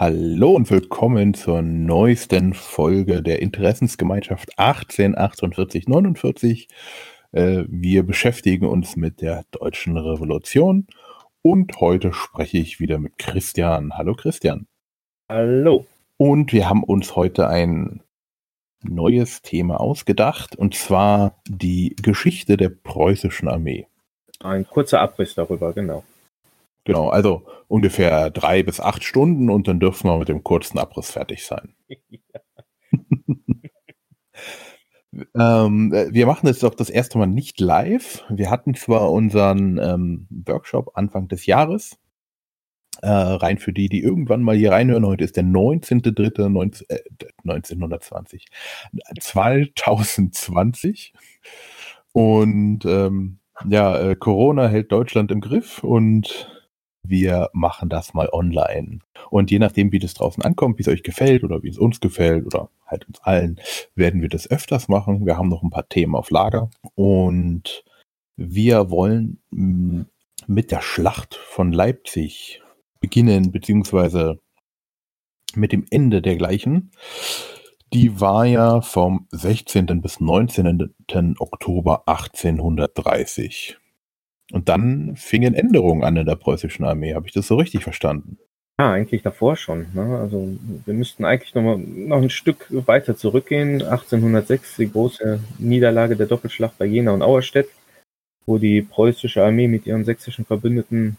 Hallo und willkommen zur neuesten Folge der Interessensgemeinschaft 184849. Äh, wir beschäftigen uns mit der deutschen Revolution und heute spreche ich wieder mit Christian. Hallo Christian. Hallo. Und wir haben uns heute ein neues Thema ausgedacht und zwar die Geschichte der preußischen Armee. Ein kurzer Abriss darüber, genau. Genau, also ungefähr drei bis acht Stunden und dann dürfen wir mit dem kurzen Abriss fertig sein. ähm, wir machen jetzt doch das erste Mal nicht live. Wir hatten zwar unseren ähm, Workshop Anfang des Jahres, äh, rein für die, die irgendwann mal hier reinhören. Heute ist der 19.03.1920. Äh, 1920. 2020. Und ähm, ja, äh, Corona hält Deutschland im Griff und wir machen das mal online. Und je nachdem, wie das draußen ankommt, wie es euch gefällt oder wie es uns gefällt oder halt uns allen, werden wir das öfters machen. Wir haben noch ein paar Themen auf Lager und wir wollen mm, mit der Schlacht von Leipzig beginnen, beziehungsweise mit dem Ende dergleichen. Die war ja vom 16. bis 19. Oktober 1830. Und dann fingen Änderungen an in der preußischen Armee. Habe ich das so richtig verstanden? Ja, eigentlich davor schon. Ne? Also wir müssten eigentlich noch, mal, noch ein Stück weiter zurückgehen. 1806 die große Niederlage der Doppelschlacht bei Jena und Auerstedt, wo die preußische Armee mit ihren sächsischen Verbündeten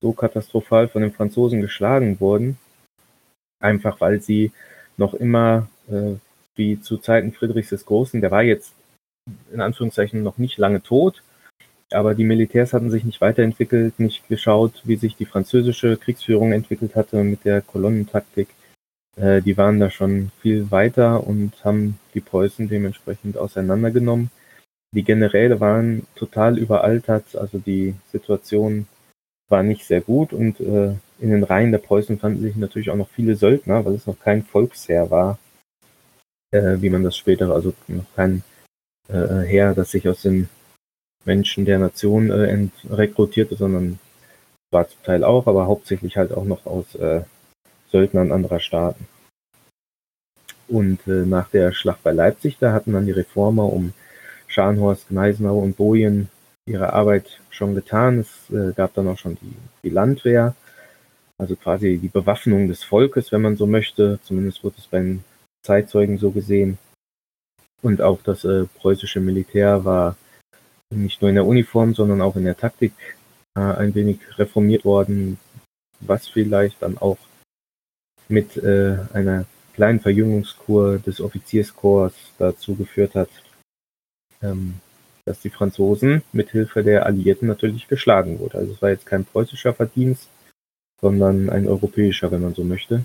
so katastrophal von den Franzosen geschlagen wurden. Einfach weil sie noch immer, äh, wie zu Zeiten Friedrichs des Großen, der war jetzt in Anführungszeichen noch nicht lange tot, aber die Militärs hatten sich nicht weiterentwickelt, nicht geschaut, wie sich die französische Kriegsführung entwickelt hatte mit der Kolonnentaktik. Äh, die waren da schon viel weiter und haben die Preußen dementsprechend auseinandergenommen. Die Generäle waren total überaltert, also die Situation war nicht sehr gut und äh, in den Reihen der Preußen fanden sich natürlich auch noch viele Söldner, weil es noch kein Volksheer war, äh, wie man das später, also noch kein äh, Heer, das sich aus den Menschen der Nation äh, rekrutierte, sondern war zum Teil auch, aber hauptsächlich halt auch noch aus äh, Söldnern anderer Staaten. Und äh, nach der Schlacht bei Leipzig, da hatten dann die Reformer um Scharnhorst, Gneisenau und Bojen ihre Arbeit schon getan. Es äh, gab dann auch schon die, die Landwehr, also quasi die Bewaffnung des Volkes, wenn man so möchte. Zumindest wurde es bei den Zeitzeugen so gesehen. Und auch das äh, preußische Militär war nicht nur in der Uniform, sondern auch in der Taktik äh, ein wenig reformiert worden, was vielleicht dann auch mit äh, einer kleinen Verjüngungskur des Offizierskorps dazu geführt hat, ähm, dass die Franzosen mit Hilfe der Alliierten natürlich geschlagen wurden. Also es war jetzt kein preußischer Verdienst, sondern ein europäischer, wenn man so möchte,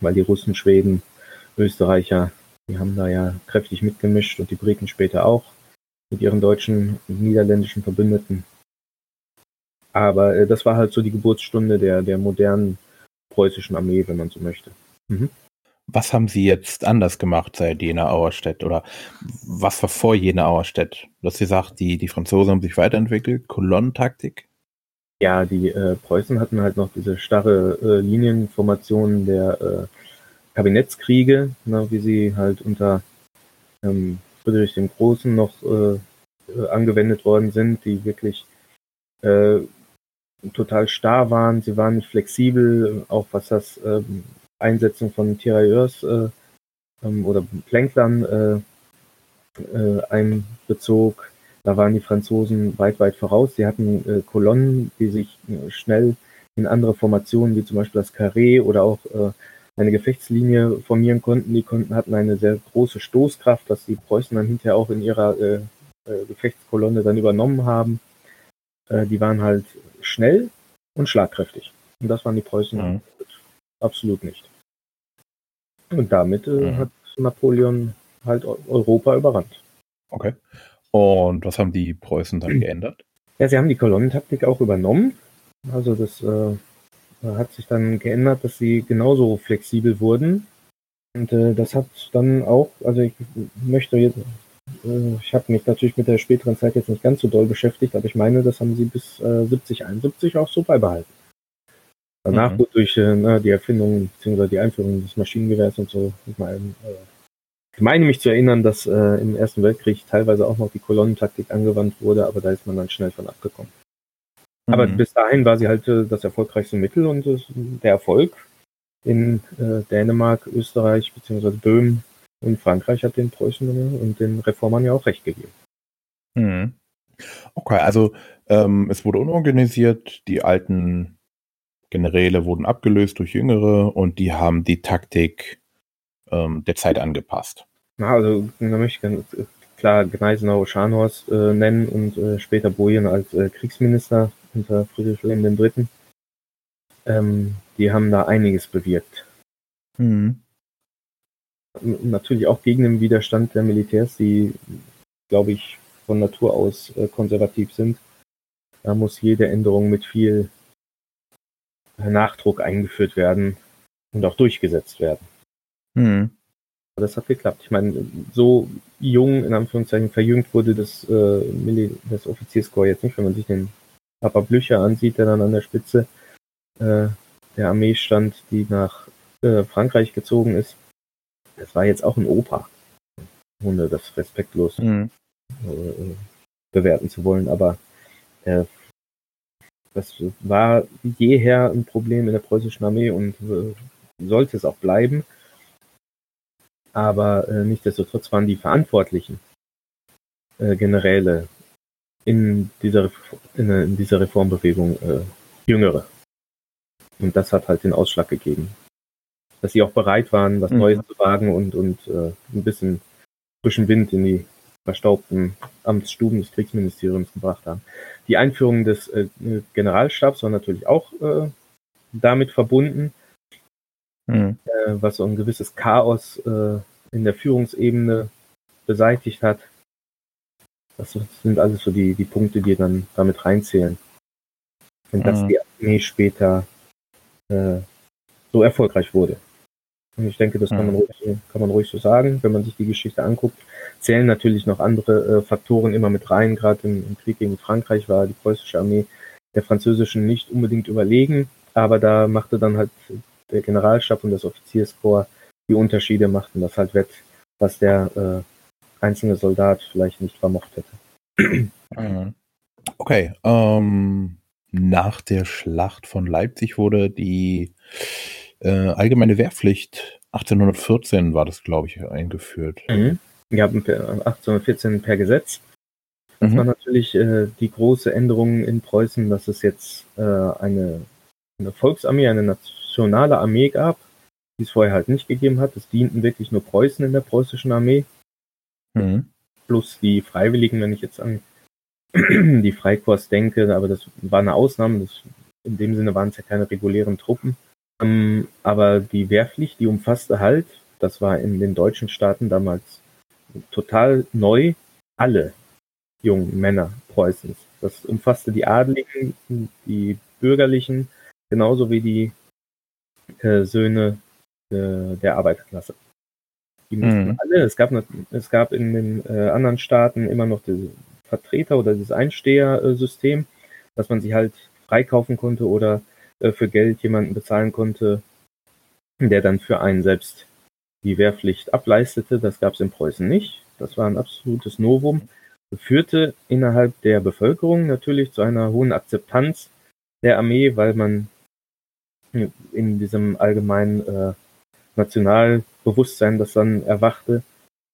weil die Russen, Schweden, Österreicher, die haben da ja kräftig mitgemischt und die Briten später auch mit ihren deutschen und niederländischen Verbündeten. Aber äh, das war halt so die Geburtsstunde der, der modernen preußischen Armee, wenn man so möchte. Mhm. Was haben Sie jetzt anders gemacht seit Jena Auerstedt? Oder was war vor Jena Auerstedt? Du hast gesagt, die, die Franzosen haben sich weiterentwickelt, Kolonnentaktik? Ja, die äh, Preußen hatten halt noch diese starre äh, Linienformation der äh, Kabinettskriege, ne, wie sie halt unter ähm, Friedrich dem Großen noch äh, äh, angewendet worden sind, die wirklich äh, total starr waren. Sie waren nicht flexibel, auch was das äh, Einsetzung von Tirailleurs äh, ähm, oder Plänklern äh, äh, einbezog. Da waren die Franzosen weit, weit voraus. Sie hatten Kolonnen, die sich schnell in andere Formationen, wie zum Beispiel das Carré oder auch eine Gefechtslinie formieren konnten. Die konnten, hatten eine sehr große Stoßkraft, dass die Preußen dann hinterher auch in ihrer äh, äh, Gefechtskolonne dann übernommen haben. Äh, die waren halt schnell und schlagkräftig. Und das waren die Preußen mhm. absolut nicht. Und damit äh, mhm. hat Napoleon halt Europa überrannt. Okay. Und was haben die Preußen dann geändert? Ja, sie haben die Kolonnentaktik auch übernommen. Also das äh, hat sich dann geändert, dass sie genauso flexibel wurden. Und äh, das hat dann auch, also ich möchte jetzt, äh, ich habe mich natürlich mit der späteren Zeit jetzt nicht ganz so doll beschäftigt, aber ich meine, das haben sie bis äh, 70, 71 auch so beibehalten. Danach mhm. wurde durch äh, die Erfindung bzw. die Einführung des Maschinengewehrs und so, ich meine, äh, ich meine mich zu erinnern, dass äh, im Ersten Weltkrieg teilweise auch noch die Kolonnentaktik angewandt wurde, aber da ist man dann schnell von abgekommen. Mhm. Aber bis dahin war sie halt äh, das erfolgreichste Mittel und äh, der Erfolg in äh, Dänemark, Österreich bzw. Böhmen und Frankreich hat den Preußen und den Reformern ja auch recht gegeben. Mhm. Okay, also ähm, es wurde unorganisiert, die alten Generäle wurden abgelöst durch jüngere und die haben die Taktik ähm, der Zeit angepasst. Na, also da möchte ich ganz klar Gneisenau Scharnhorst äh, nennen und äh, später Bojen als äh, Kriegsminister unter Friedrich Wilhelm III. Ähm, die haben da einiges bewirkt. Mhm. Natürlich auch gegen den Widerstand der Militärs, die, glaube ich, von Natur aus äh, konservativ sind. Da muss jede Änderung mit viel Nachdruck eingeführt werden und auch durchgesetzt werden. Mhm. Das hat geklappt. Ich meine, so jung, in Anführungszeichen, verjüngt wurde das, äh, das Offizierskorps jetzt nicht, wenn man sich den Papa Blücher ansieht, der dann an der Spitze äh, der Armee stand, die nach äh, Frankreich gezogen ist. Das war jetzt auch ein Opa, ohne das respektlos mhm. äh, bewerten zu wollen, aber äh, das war jeher ein Problem in der preußischen Armee und äh, sollte es auch bleiben. Aber äh, nichtsdestotrotz waren die Verantwortlichen äh, Generäle in dieser, in, in dieser Reformbewegung äh, Jüngere. Und das hat halt den Ausschlag gegeben. Dass sie auch bereit waren, was mhm. Neues zu wagen und, und äh, ein bisschen frischen Wind in die verstaubten Amtsstuben des Kriegsministeriums gebracht haben. Die Einführung des äh, Generalstabs war natürlich auch äh, damit verbunden, mhm. äh, was so ein gewisses Chaos äh, in der Führungsebene beseitigt hat. Das sind alles so die, die Punkte, die dann damit reinzählen. Und dass mhm. die Armee später äh, so erfolgreich wurde. Und ich denke, das kann man, mhm. ruhig, kann man ruhig so sagen, wenn man sich die Geschichte anguckt. Zählen natürlich noch andere äh, Faktoren immer mit rein. Gerade im, im, Krieg gegen Frankreich war die preußische Armee der französischen nicht unbedingt überlegen, aber da machte dann halt der Generalstab und das Offizierskorps die Unterschiede, machten das halt wett, was der äh, einzelne Soldat vielleicht nicht vermocht hätte. Okay, ähm, nach der Schlacht von Leipzig wurde die äh, allgemeine Wehrpflicht 1814 war das, glaube ich, eingeführt. Mhm. Ja, 1814 per Gesetz. Das mhm. war natürlich äh, die große Änderung in Preußen, dass es jetzt äh, eine, eine Volksarmee, eine nationale Armee gab, die es vorher halt nicht gegeben hat. Es dienten wirklich nur Preußen in der preußischen Armee. Mhm. Plus die Freiwilligen, wenn ich jetzt an die Freikorps denke, aber das war eine Ausnahme. Das, in dem Sinne waren es ja keine regulären Truppen. Ähm, aber die Wehrpflicht, die umfasste halt, das war in den deutschen Staaten damals total neu, alle jungen Männer Preußens. Das umfasste die Adligen, die Bürgerlichen, genauso wie die äh, Söhne äh, der Arbeiterklasse. Die mussten mhm. alle, es gab, es gab in den äh, anderen Staaten immer noch die Vertreter oder das Einstehersystem, dass man sich halt freikaufen konnte oder äh, für Geld jemanden bezahlen konnte, der dann für einen selbst die Wehrpflicht ableistete. Das gab es in Preußen nicht. Das war ein absolutes Novum. Führte innerhalb der Bevölkerung natürlich zu einer hohen Akzeptanz der Armee, weil man in diesem allgemeinen äh, Nationalbewusstsein, das dann erwachte,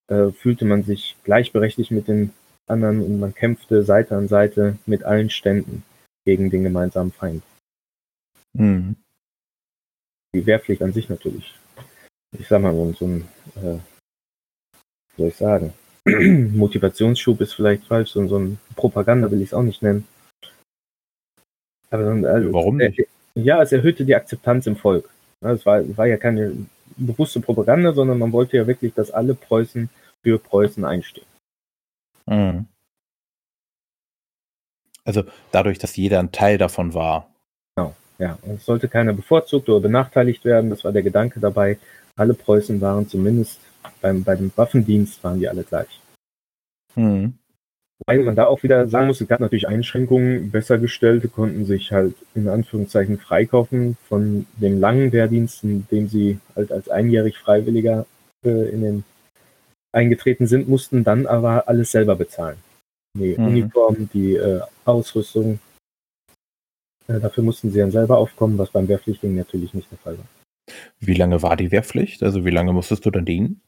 äh, fühlte man sich gleichberechtigt mit den anderen und man kämpfte Seite an Seite mit allen Ständen gegen den gemeinsamen Feind. Mhm. Die Wehrpflicht an sich natürlich. Ich sag mal, so ein, äh, wie soll ich sagen, Motivationsschub ist vielleicht falsch, so, so ein Propaganda will ich es auch nicht nennen. Aber also, Warum nicht? ja, es erhöhte die Akzeptanz im Volk. Es war, war ja keine bewusste Propaganda, sondern man wollte ja wirklich, dass alle Preußen für Preußen einstehen. Mhm. Also dadurch, dass jeder ein Teil davon war. Genau, ja. Und es sollte keiner bevorzugt oder benachteiligt werden. Das war der Gedanke dabei. Alle Preußen waren zumindest beim, bei dem Waffendienst waren die alle gleich. Mhm. Weil man da auch wieder sagen muss, es gab natürlich Einschränkungen. Bessergestellte konnten sich halt in Anführungszeichen freikaufen von dem langen Wehrdienst, in dem sie halt als einjährig Freiwilliger äh, in den eingetreten sind, mussten dann aber alles selber bezahlen. Die mhm. Uniform, die äh, Ausrüstung. Äh, dafür mussten sie dann selber aufkommen, was beim Wehrpflichtigen natürlich nicht der Fall war. Wie lange war die Wehrpflicht? Also wie lange musstest du dann dienen?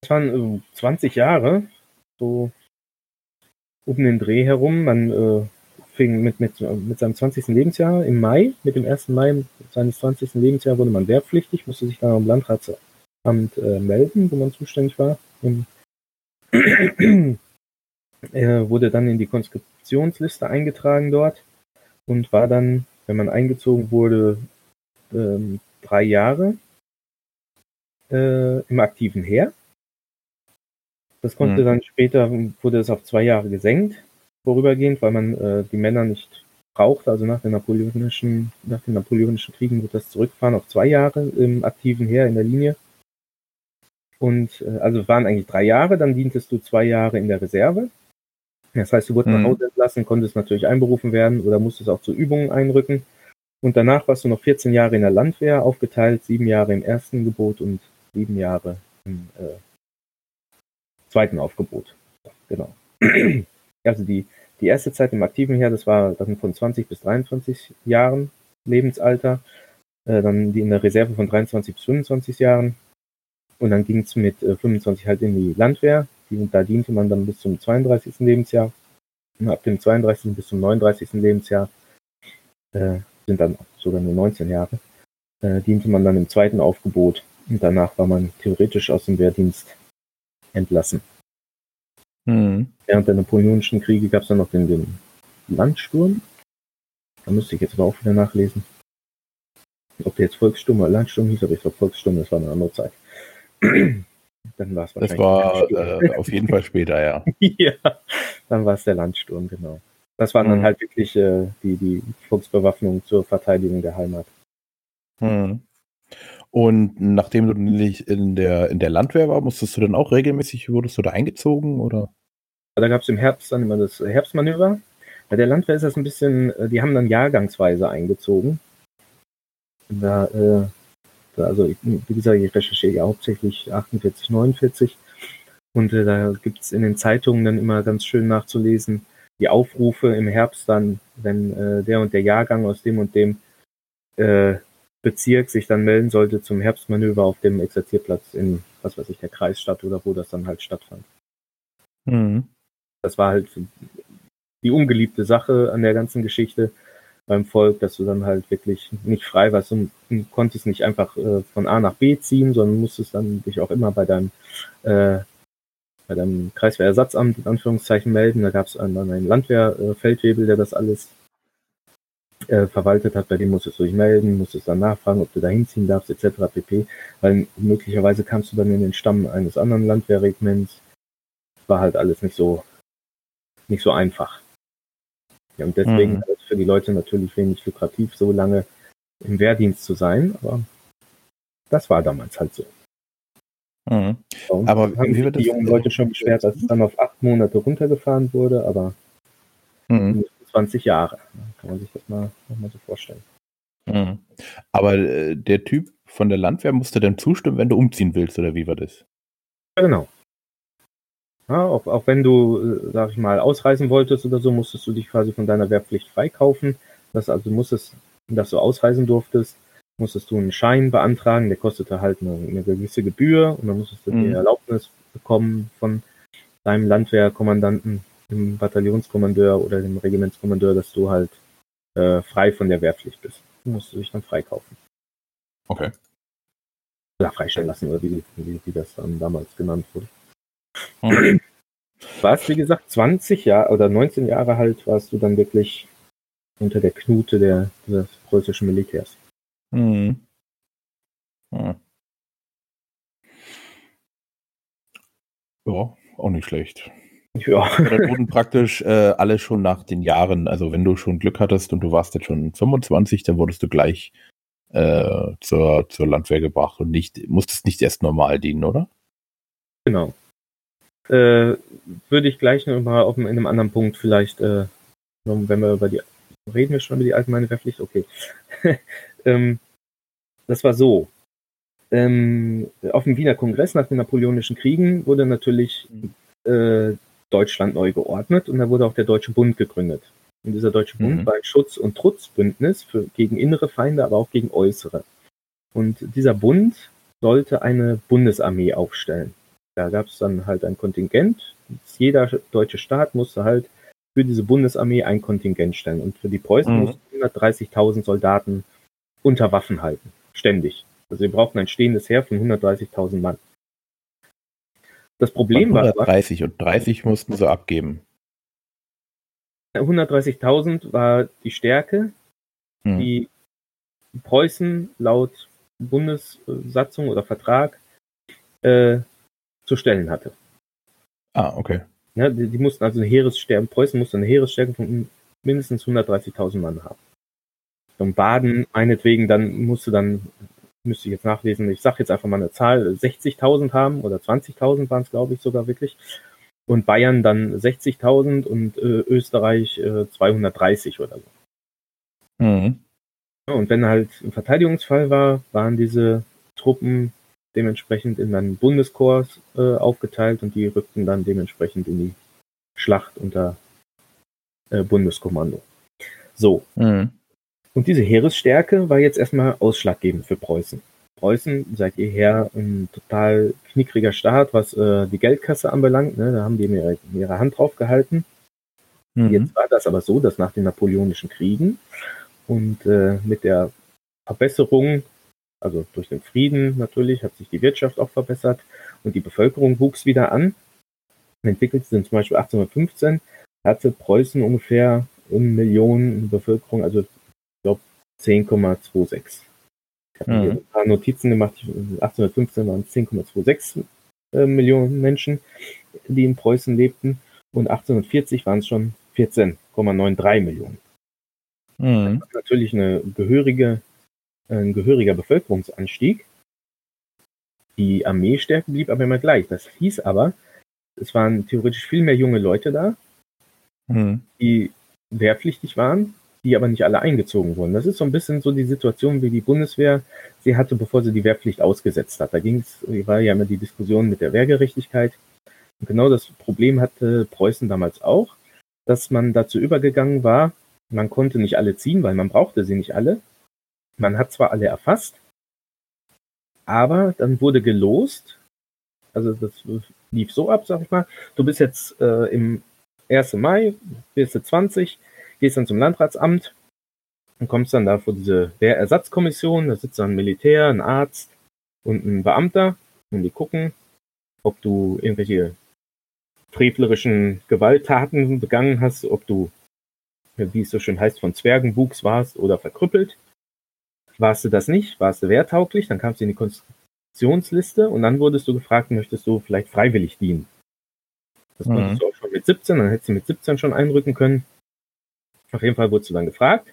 Das waren 20 äh, Jahre, so um den Dreh herum. Man äh, fing mit, mit, mit seinem 20. Lebensjahr im Mai, mit dem 1. Mai seines 20. Lebensjahr wurde man wehrpflichtig, musste sich dann am Landratsamt äh, melden, wo man zuständig war. Im, er wurde dann in die Konskriptionsliste eingetragen dort und war dann, wenn man eingezogen wurde, ähm, drei Jahre äh, im aktiven Heer. Das konnte mhm. dann später, wurde es auf zwei Jahre gesenkt, vorübergehend, weil man äh, die Männer nicht brauchte. Also nach, den napoleonischen, nach den napoleonischen Kriegen wurde das zurückfahren auf zwei Jahre im aktiven Heer in der Linie. Und äh, also waren eigentlich drei Jahre, dann dientest du zwei Jahre in der Reserve. Das heißt, du wurdest mhm. nach Hause entlassen, konntest natürlich einberufen werden oder musstest auch zu Übungen einrücken. Und danach warst du noch 14 Jahre in der Landwehr, aufgeteilt, sieben Jahre im ersten Gebot und sieben Jahre im äh, zweiten Aufgebot. Genau. Also die, die erste Zeit im aktiven Heer, das war dann von 20 bis 23 Jahren Lebensalter. Äh, dann die in der Reserve von 23 bis 25 Jahren. Und dann ging es mit äh, 25 halt in die Landwehr. Die, da diente man dann bis zum 32. Lebensjahr. Und ab dem 32. bis zum 39. Lebensjahr äh, sind dann sogar nur 19 Jahre, äh, diente man dann im zweiten Aufgebot und danach war man theoretisch aus dem Wehrdienst entlassen. Mhm. Während der Napoleonischen Kriege gab es dann noch den, den Landsturm. Da müsste ich jetzt aber auch wieder nachlesen. Ob der jetzt Volkssturm oder Landsturm hieß, aber ich glaube Volkssturm, das war eine andere Zeit. dann war es wahrscheinlich. Das war äh, auf jeden Fall später, ja. ja, dann war es der Landsturm, genau. Das waren dann mhm. halt wirklich äh, die, die Volksbewaffnung zur Verteidigung der Heimat. Mhm. Und nachdem du nicht in der, in der Landwehr war, musstest du dann auch regelmäßig, wurdest du da eingezogen oder? Da gab es im Herbst dann immer das Herbstmanöver. Bei der Landwehr ist das ein bisschen, äh, die haben dann jahrgangsweise eingezogen. Da, äh, also wie gesagt, ich recherchiere ja hauptsächlich 48, 49. Und äh, da gibt es in den Zeitungen dann immer ganz schön nachzulesen, die Aufrufe im Herbst dann, wenn äh, der und der Jahrgang aus dem und dem äh, Bezirk sich dann melden sollte zum Herbstmanöver auf dem Exerzierplatz in, was weiß ich, der Kreisstadt oder wo das dann halt stattfand. Mhm. Das war halt die ungeliebte Sache an der ganzen Geschichte beim Volk, dass du dann halt wirklich nicht frei warst und, und konntest nicht einfach äh, von A nach B ziehen, sondern musstest dann dich auch immer bei deinem äh, bei dem Kreiswehrersatzamt in Anführungszeichen melden. Da gab es dann einen Landwehrfeldwebel, der das alles äh, verwaltet hat. Bei dem musstest du dich melden, musstest dann nachfragen, ob du da hinziehen darfst, etc. pp. Weil möglicherweise kamst du dann in den Stamm eines anderen Landwehrregiments. War halt alles nicht so nicht so einfach. Ja, und deswegen mhm. ist es für die Leute natürlich wenig lukrativ, so lange im Wehrdienst zu sein, aber das war damals halt so. Mhm. Aber haben wie wird die jungen Leute schon beschwert, dass es dann auf acht Monate runtergefahren wurde, aber mhm. 20 Jahre. Kann man sich das mal, mal so vorstellen. Mhm. Aber äh, der Typ von der Landwehr musste dann zustimmen, wenn du umziehen willst, oder wie war das? Ja, genau. Ja, auch, auch wenn du, äh, sag ich mal, ausreisen wolltest oder so, musstest du dich quasi von deiner Wehrpflicht freikaufen. Das also musstest, dass du ausreisen durftest, musstest du einen Schein beantragen, der kostete halt eine, eine gewisse Gebühr und dann musstest du mhm. die Erlaubnis bekommen von deinem Landwehrkommandanten, dem Bataillonskommandeur oder dem Regimentskommandeur, dass du halt äh, frei von der Wehrpflicht bist. Du musst dich dann freikaufen. Okay. Oder freistellen lassen, oder wie, wie, wie das dann damals genannt wurde. Mhm. Warst, wie gesagt, 20 Jahre oder 19 Jahre alt, warst du dann wirklich unter der Knute der, des preußischen Militärs. Mhm. Hm. Ja, auch nicht schlecht. Ja. Da wurden praktisch äh, alle schon nach den Jahren, also wenn du schon Glück hattest und du warst jetzt schon 25, dann wurdest du gleich äh, zur, zur Landwehr gebracht und nicht, musstest nicht erst normal dienen, oder? Genau. äh, würde ich gleich noch mal auf, in einem anderen Punkt vielleicht, äh, wenn wir über die, reden wir schon über die allgemeine Wehrpflicht? Okay. ähm, das war so. Ähm, auf dem Wiener Kongress nach den Napoleonischen Kriegen wurde natürlich äh, Deutschland neu geordnet und da wurde auch der Deutsche Bund gegründet. Und dieser Deutsche Bund mhm. war ein Schutz- und Trutzbündnis für, gegen innere Feinde, aber auch gegen äußere. Und dieser Bund sollte eine Bundesarmee aufstellen. Da gab es dann halt ein Kontingent. Jeder deutsche Staat musste halt für diese Bundesarmee ein Kontingent stellen. Und für die Preußen mhm. mussten 130.000 Soldaten unter Waffen halten. Ständig. Also sie brauchten ein stehendes Heer von 130.000 Mann. Das Problem 130 war. 130 und 30 mussten sie abgeben. 130.000 war die Stärke, hm. die Preußen laut Bundessatzung oder Vertrag äh, zu stellen hatte. Ah, okay. Ja, die, die, mussten also eine Heeresstärke, Preußen musste eine Heeresstärke von mindestens 130.000 Mann haben. Und Baden meinetwegen dann musste dann, müsste ich jetzt nachlesen, ich sage jetzt einfach mal eine Zahl, 60.000 haben oder 20.000 waren es glaube ich sogar wirklich und Bayern dann 60.000 und äh, Österreich äh, 230 oder so. Mhm. Ja, und wenn halt ein Verteidigungsfall war, waren diese Truppen dementsprechend in einen Bundeskorps äh, aufgeteilt und die rückten dann dementsprechend in die Schlacht unter äh, Bundeskommando. So. Mhm. Und diese Heeresstärke war jetzt erstmal ausschlaggebend für Preußen. Preußen seit jeher ein total knickriger Staat, was äh, die Geldkasse anbelangt. Ne? Da haben die ihre, ihre Hand drauf gehalten. Mhm. Jetzt war das aber so, dass nach den Napoleonischen Kriegen und äh, mit der Verbesserung, also durch den Frieden natürlich, hat sich die Wirtschaft auch verbessert und die Bevölkerung wuchs wieder an. Entwickelt sind zum Beispiel 1815 hatte Preußen ungefähr eine Million Bevölkerung, also 10,26. Ich habe mhm. ein paar Notizen gemacht. 1815 waren es 10,26 äh, Millionen Menschen, die in Preußen lebten. Und 1840 waren es schon 14,93 Millionen. Mhm. natürlich eine gehörige, ein gehöriger Bevölkerungsanstieg. Die Armeestärke blieb aber immer gleich. Das hieß aber, es waren theoretisch viel mehr junge Leute da, mhm. die wehrpflichtig waren, die aber nicht alle eingezogen wurden. Das ist so ein bisschen so die Situation, wie die Bundeswehr sie hatte, bevor sie die Wehrpflicht ausgesetzt hat. Da ging es, war ja immer die Diskussion mit der Wehrgerechtigkeit. Und genau das Problem hatte Preußen damals auch, dass man dazu übergegangen war, man konnte nicht alle ziehen, weil man brauchte sie nicht alle. Man hat zwar alle erfasst, aber dann wurde gelost. Also das lief so ab, sag ich mal. Du bist jetzt äh, im 1. Mai, bist du 20, gehst dann zum Landratsamt und kommst dann da vor diese Wehrersatzkommission, da sitzt dann ein Militär, ein Arzt und ein Beamter und die gucken, ob du irgendwelche frevlerischen Gewalttaten begangen hast, ob du, wie es so schön heißt, von Zwergenwuchs warst oder verkrüppelt. Warst du das nicht, warst du wehrtauglich, dann kamst du in die Konstitutionsliste und dann wurdest du gefragt, möchtest du vielleicht freiwillig dienen. Das mhm. konntest du auch schon mit 17, dann hättest du mit 17 schon einrücken können. Auf jeden Fall wurdest du dann gefragt.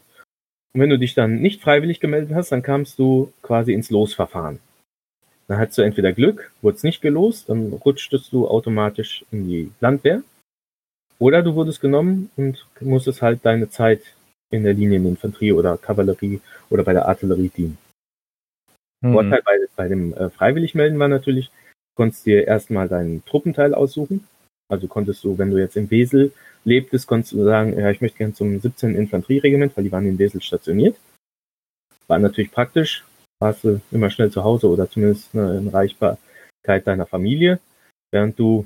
Und wenn du dich dann nicht freiwillig gemeldet hast, dann kamst du quasi ins Losverfahren. Dann hattest du entweder Glück, wurdest nicht gelost, dann rutschtest du automatisch in die Landwehr. Oder du wurdest genommen und musstest halt deine Zeit in der Linieninfanterie oder Kavallerie oder bei der Artillerie dienen. Mhm. Vorteil bei, bei dem äh, Freiwilligmelden war natürlich, du konntest dir erstmal deinen Truppenteil aussuchen. Also konntest du, wenn du jetzt im Wesel lebtest, konntest du sagen, ja, ich möchte gerne zum 17. Infanterieregiment, weil die waren in Wesel stationiert. War natürlich praktisch, warst du immer schnell zu Hause oder zumindest eine Erreichbarkeit deiner Familie. Während du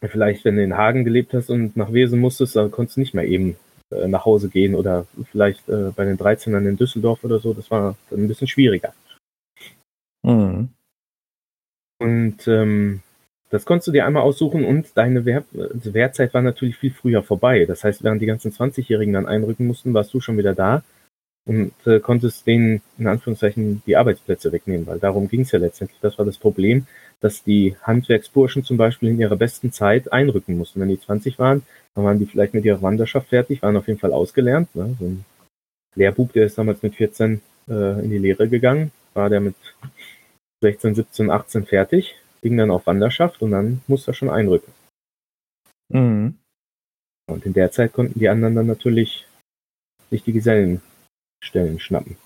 vielleicht, wenn du in Hagen gelebt hast und nach Wesel musstest, dann konntest du nicht mehr eben äh, nach Hause gehen oder vielleicht äh, bei den 13ern in Düsseldorf oder so. Das war dann ein bisschen schwieriger. Mhm. Und ähm, das konntest du dir einmal aussuchen und deine Wehr also Wehrzeit war natürlich viel früher vorbei. Das heißt, während die ganzen 20-Jährigen dann einrücken mussten, warst du schon wieder da und äh, konntest denen in Anführungszeichen die Arbeitsplätze wegnehmen, weil darum ging es ja letztendlich. Das war das Problem, dass die Handwerksburschen zum Beispiel in ihrer besten Zeit einrücken mussten. Wenn die 20 waren, dann waren die vielleicht mit ihrer Wanderschaft fertig, waren auf jeden Fall ausgelernt. Ne? So ein Lehrbub, der ist damals mit 14 äh, in die Lehre gegangen, war der mit 16, 17, 18 fertig ging dann auf Wanderschaft und dann musste er schon einrücken. Mhm. Und in der Zeit konnten die anderen dann natürlich sich die Gesellenstellen schnappen.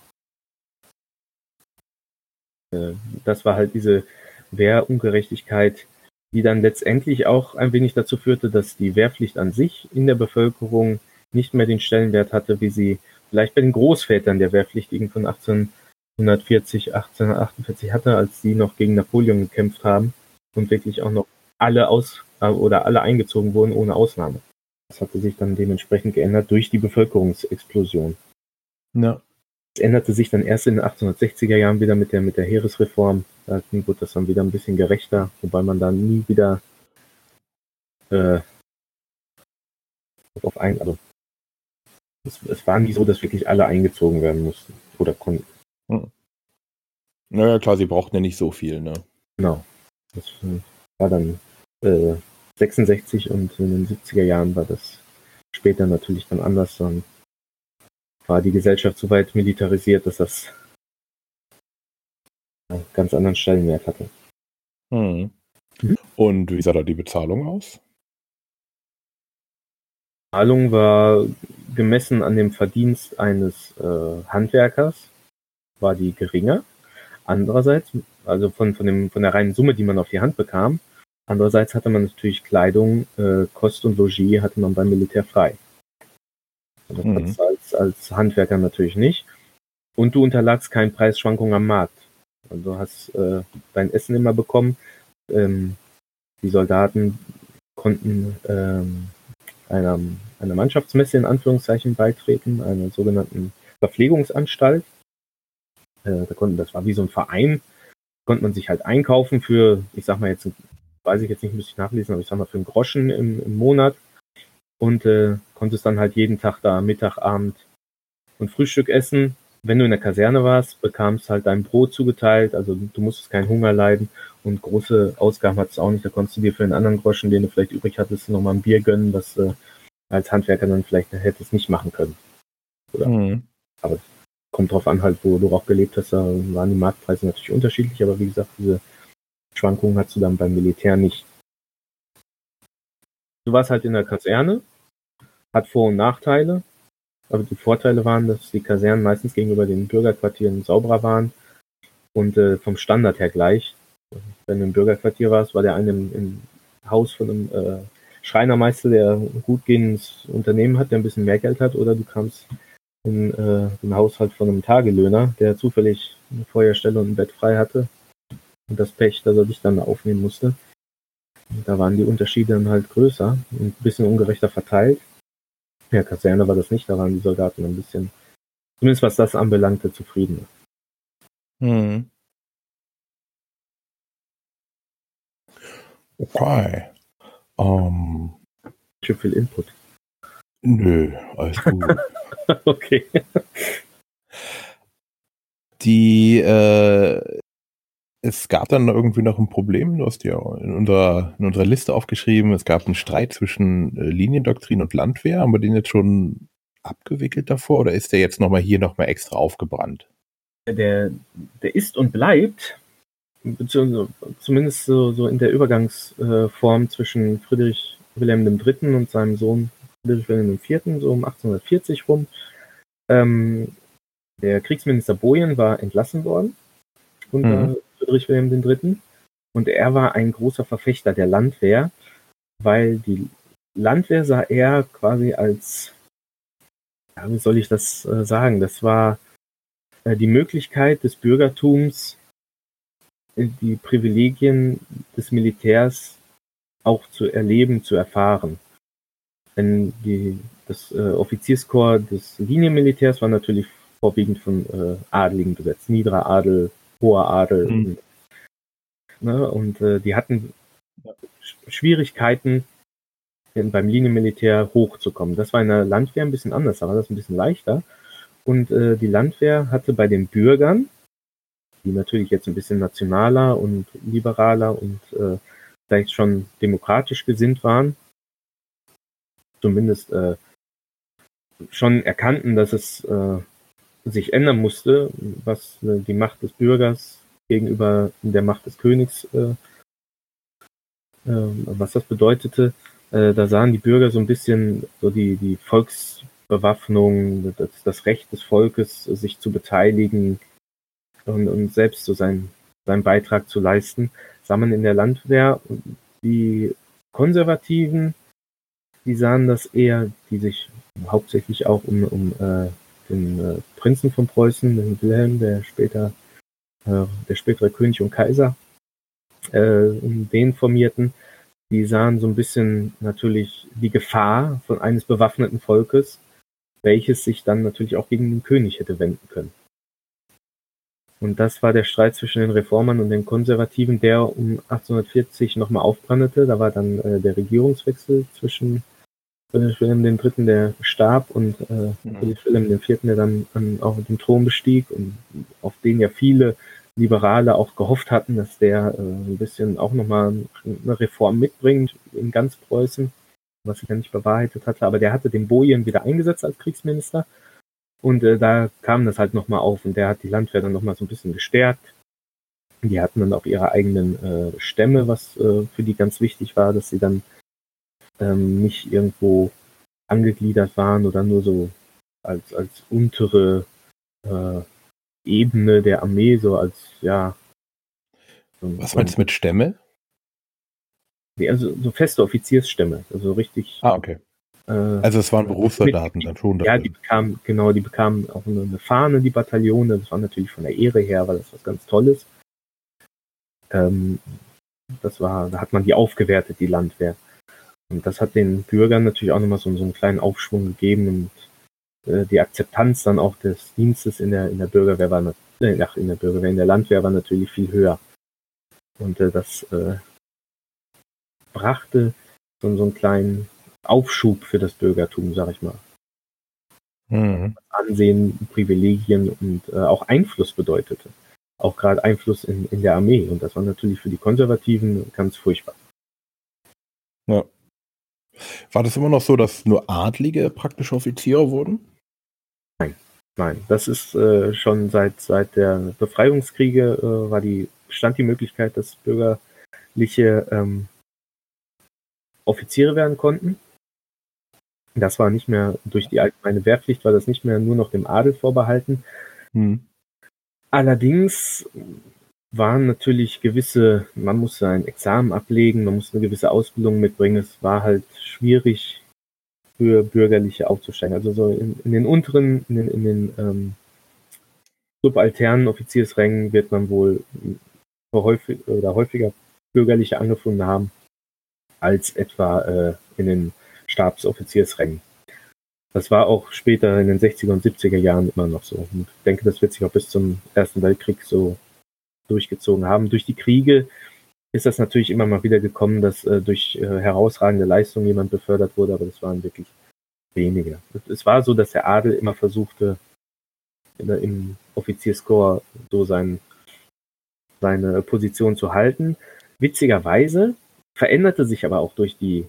Äh, das war halt diese Wehrungerechtigkeit, die dann letztendlich auch ein wenig dazu führte, dass die Wehrpflicht an sich in der Bevölkerung nicht mehr den Stellenwert hatte, wie sie vielleicht bei den Großvätern der Wehrpflichtigen von 1840, 1848 hatte, als sie noch gegen Napoleon gekämpft haben und wirklich auch noch alle aus äh, oder alle eingezogen wurden ohne Ausnahme. Das hatte sich dann dementsprechend geändert durch die Bevölkerungsexplosion. Ja. Es änderte sich dann erst in den 1860er Jahren wieder mit der, mit der Heeresreform. Da wurde das dann wieder ein bisschen gerechter, wobei man dann nie wieder äh, auf ein, also es, es, war nie so, dass wirklich alle eingezogen werden mussten oder konnten. Hm. Naja, klar, sie brauchten ja nicht so viel, ne? Genau. Das war dann äh, 66 und in den 70er Jahren war das später natürlich dann anders. Dann war die Gesellschaft so weit militarisiert, dass das einen ganz anderen Stellenwert hatte. Hm. Mhm. Und wie sah da die Bezahlung aus? Die Bezahlung war gemessen an dem Verdienst eines äh, Handwerkers, war die geringer. Andererseits, also von, von, dem, von der reinen Summe, die man auf die Hand bekam, Andererseits hatte man natürlich Kleidung, äh, Kost und Logis hatte man beim Militär frei. Das mhm. als, als Handwerker natürlich nicht. Und du unterlagst keinen Preisschwankungen am Markt. Also du hast äh, dein Essen immer bekommen. Ähm, die Soldaten konnten ähm, einer, einer Mannschaftsmesse in Anführungszeichen beitreten, einer sogenannten Verpflegungsanstalt. Äh, da konnten, das war wie so ein Verein, konnte man sich halt einkaufen für, ich sag mal jetzt weiß ich jetzt nicht, müsste ich nachlesen, aber ich sag mal für einen Groschen im, im Monat und äh, konntest dann halt jeden Tag da Mittag, Abend und Frühstück essen. Wenn du in der Kaserne warst, bekamst halt dein Brot zugeteilt, also du musstest keinen Hunger leiden und große Ausgaben hattest du auch nicht. Da konntest du dir für einen anderen Groschen, den du vielleicht übrig hattest, nochmal ein Bier gönnen, was du als Handwerker dann vielleicht hättest nicht machen können. Oder? Mhm. Aber kommt drauf an, halt, wo du auch gelebt hast, da waren die Marktpreise natürlich unterschiedlich, aber wie gesagt, diese Schwankungen hast du dann beim Militär nicht. Du warst halt in der Kaserne, hat Vor- und Nachteile, aber die Vorteile waren, dass die Kasernen meistens gegenüber den Bürgerquartieren sauberer waren und äh, vom Standard her gleich. Wenn du im Bürgerquartier warst, war der eine im, im Haus von einem äh, Schreinermeister, der ein gut gehendes Unternehmen hat, der ein bisschen mehr Geld hat, oder du kamst in äh, den Haushalt von einem Tagelöhner, der zufällig eine Feuerstelle und ein Bett frei hatte und das Pech, dass er dich dann aufnehmen musste. Und da waren die Unterschiede dann halt größer und ein bisschen ungerechter verteilt. Ja, Kaserne war das nicht, da waren die Soldaten ein bisschen, zumindest was das anbelangte, zufrieden. Hm. Okay. Um, Schon viel Input. Nö, alles gut. okay. Die, äh, es gab dann irgendwie noch ein Problem, du hast ja in unserer, in unserer Liste aufgeschrieben, es gab einen Streit zwischen äh, Liniendoktrin und Landwehr. Haben wir den jetzt schon abgewickelt davor oder ist der jetzt nochmal hier nochmal extra aufgebrannt? Der, der ist und bleibt, beziehungsweise zumindest so, so in der Übergangsform zwischen Friedrich Wilhelm III. und seinem Sohn Friedrich Wilhelm IV., so um 1840 rum. Ähm, der Kriegsminister Bojen war entlassen worden unter mhm. Friedrich Wilhelm III. Und er war ein großer Verfechter der Landwehr, weil die Landwehr sah er quasi als, ja, wie soll ich das äh, sagen, das war äh, die Möglichkeit des Bürgertums, äh, die Privilegien des Militärs auch zu erleben, zu erfahren. Denn die, das äh, Offizierskorps des Linienmilitärs war natürlich vorwiegend von äh, Adligen besetzt, niederer Adel, hoher Adel. Mhm. Ne, und äh, die hatten Schwierigkeiten, beim Linienmilitär hochzukommen. Das war in der Landwehr ein bisschen anders, da war das ein bisschen leichter. Und äh, die Landwehr hatte bei den Bürgern, die natürlich jetzt ein bisschen nationaler und liberaler und äh, vielleicht schon demokratisch gesinnt waren, zumindest äh, schon erkannten, dass es äh, sich ändern musste, was äh, die Macht des Bürgers gegenüber der Macht des Königs äh, was das bedeutete, äh, da sahen die Bürger so ein bisschen so die, die Volksbewaffnung, das, das Recht des Volkes, sich zu beteiligen und, und selbst so sein, seinen Beitrag zu leisten, sah man in der Landwehr. Die Konservativen, die sahen das eher, die sich hauptsächlich auch um, um äh, den äh, Prinzen von Preußen, den Wilhelm, der später äh, der spätere König und Kaiser, äh, um den formierten, die sahen so ein bisschen natürlich die Gefahr von eines bewaffneten Volkes, welches sich dann natürlich auch gegen den König hätte wenden können. Und das war der Streit zwischen den Reformern und den Konservativen, der um 1840 nochmal aufbrandete. Da war dann äh, der Regierungswechsel zwischen Friedrich Wilhelm III., der starb, und äh, mhm. Wilhelm IV., der dann, dann auch den Thron bestieg und auf den ja viele Liberale auch gehofft hatten, dass der äh, ein bisschen auch nochmal eine Reform mitbringt in ganz Preußen, was sich ja nicht bewahrheitet hatte. Aber der hatte den Bojen wieder eingesetzt als Kriegsminister. Und äh, da kam das halt nochmal auf und der hat die Landwehr dann nochmal so ein bisschen gestärkt. Die hatten dann auch ihre eigenen äh, Stämme, was äh, für die ganz wichtig war, dass sie dann ähm, nicht irgendwo angegliedert waren oder nur so als, als untere äh, Ebene der Armee, so als, ja. So, Was meinst du mit Stämme? Also so feste Offiziersstämme, also richtig. Ah, okay. Äh, also es waren Berufssoldaten dann schon. Ja, die bekamen, genau, die bekamen auch eine, eine Fahne, die Bataillone. Das war natürlich von der Ehre her, weil das was ganz Tolles. Ähm, das war, da hat man die aufgewertet, die Landwehr. Und das hat den Bürgern natürlich auch nochmal so, so einen kleinen Aufschwung gegeben und äh, die Akzeptanz dann auch des Dienstes in der, in der Bürgerwehr war, äh, ach, in der Bürgerwehr, in der Landwehr war natürlich viel höher. Und äh, das äh, brachte so, so einen kleinen Aufschub für das Bürgertum, sag ich mal. Mhm. Ansehen, Privilegien und äh, auch Einfluss bedeutete. Auch gerade Einfluss in, in der Armee. Und das war natürlich für die Konservativen ganz furchtbar. Ja. War das immer noch so, dass nur Adlige praktische Offiziere wurden? Nein, das ist äh, schon seit, seit der Befreiungskriege äh, war die, stand die Möglichkeit, dass bürgerliche ähm, Offiziere werden konnten. Das war nicht mehr durch die allgemeine Wehrpflicht, war das nicht mehr nur noch dem Adel vorbehalten. Hm. Allerdings waren natürlich gewisse, man musste ein Examen ablegen, man musste eine gewisse Ausbildung mitbringen. Es war halt schwierig, für Bürgerliche aufzusteigen. Also so in, in den unteren, in den, in den ähm, subalternen Offiziersrängen wird man wohl häufig oder häufiger Bürgerliche angefunden haben als etwa äh, in den Stabsoffiziersrängen. Das war auch später in den 60er und 70er Jahren immer noch so. Und ich denke, das wird sich auch bis zum Ersten Weltkrieg so durchgezogen haben. Durch die Kriege ist das natürlich immer mal wieder gekommen, dass äh, durch äh, herausragende Leistung jemand befördert wurde, aber das waren wirklich wenige. Es war so, dass der Adel immer versuchte, der, im Offizierskorps so sein, seine Position zu halten. Witzigerweise veränderte sich aber auch durch die